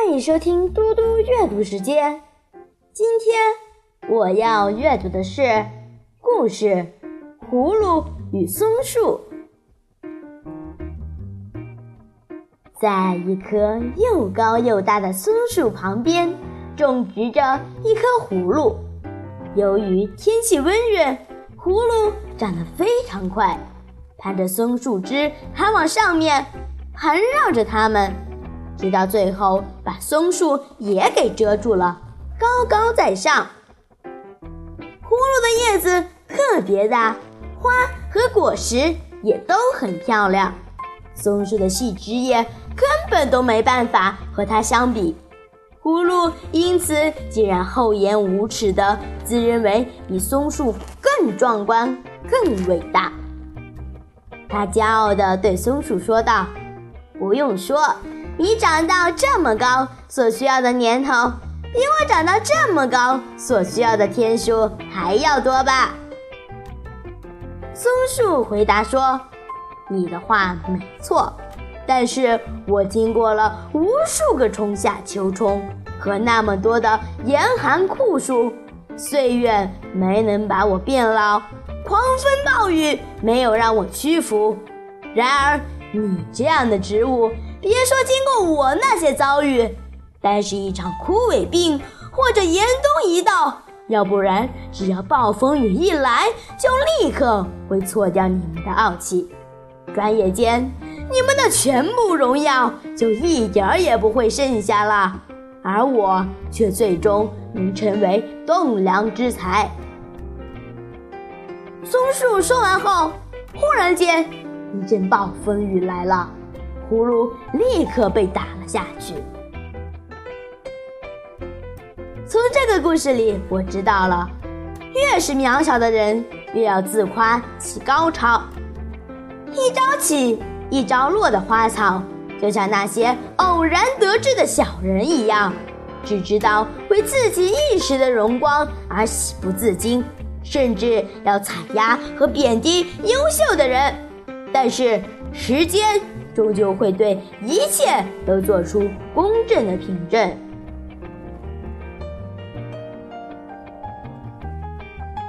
欢迎收听嘟嘟阅读时间。今天我要阅读的是故事《葫芦与松树》。在一棵又高又大的松树旁边，种植着一棵葫芦。由于天气温热，葫芦长得非常快，攀着松树枝还往上面盘绕着它们。直到最后，把松树也给遮住了，高高在上。葫芦的叶子特别大，花和果实也都很漂亮。松树的细枝叶根本都没办法和它相比，葫芦因此竟然厚颜无耻地自认为比松树更壮观、更伟大。他骄傲地对松树说道：“不用说。”你长到这么高，所需要的年头比我长到这么高所需要的天数还要多吧？松树回答说：“你的话没错，但是我经过了无数个春夏秋冬和那么多的严寒酷暑，岁月没能把我变老，狂风暴雨没有让我屈服。然而，你这样的植物。”别说经过我那些遭遇，单是一场枯萎病或者严冬一到，要不然只要暴风雨一来，就立刻会挫掉你们的傲气。转眼间，你们的全部荣耀就一点儿也不会剩下了，而我却最终能成为栋梁之才。松树说完后，忽然间一阵暴风雨来了。葫芦立刻被打了下去。从这个故事里，我知道了，越是渺小的人，越要自夸其高超。一朝起，一朝落的花草，就像那些偶然得志的小人一样，只知道为自己一时的荣光而喜不自禁，甚至要踩压和贬低优秀的人。但是时间。终究会对一切都做出公正的凭证。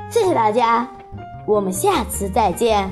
谢谢大家，我们下次再见。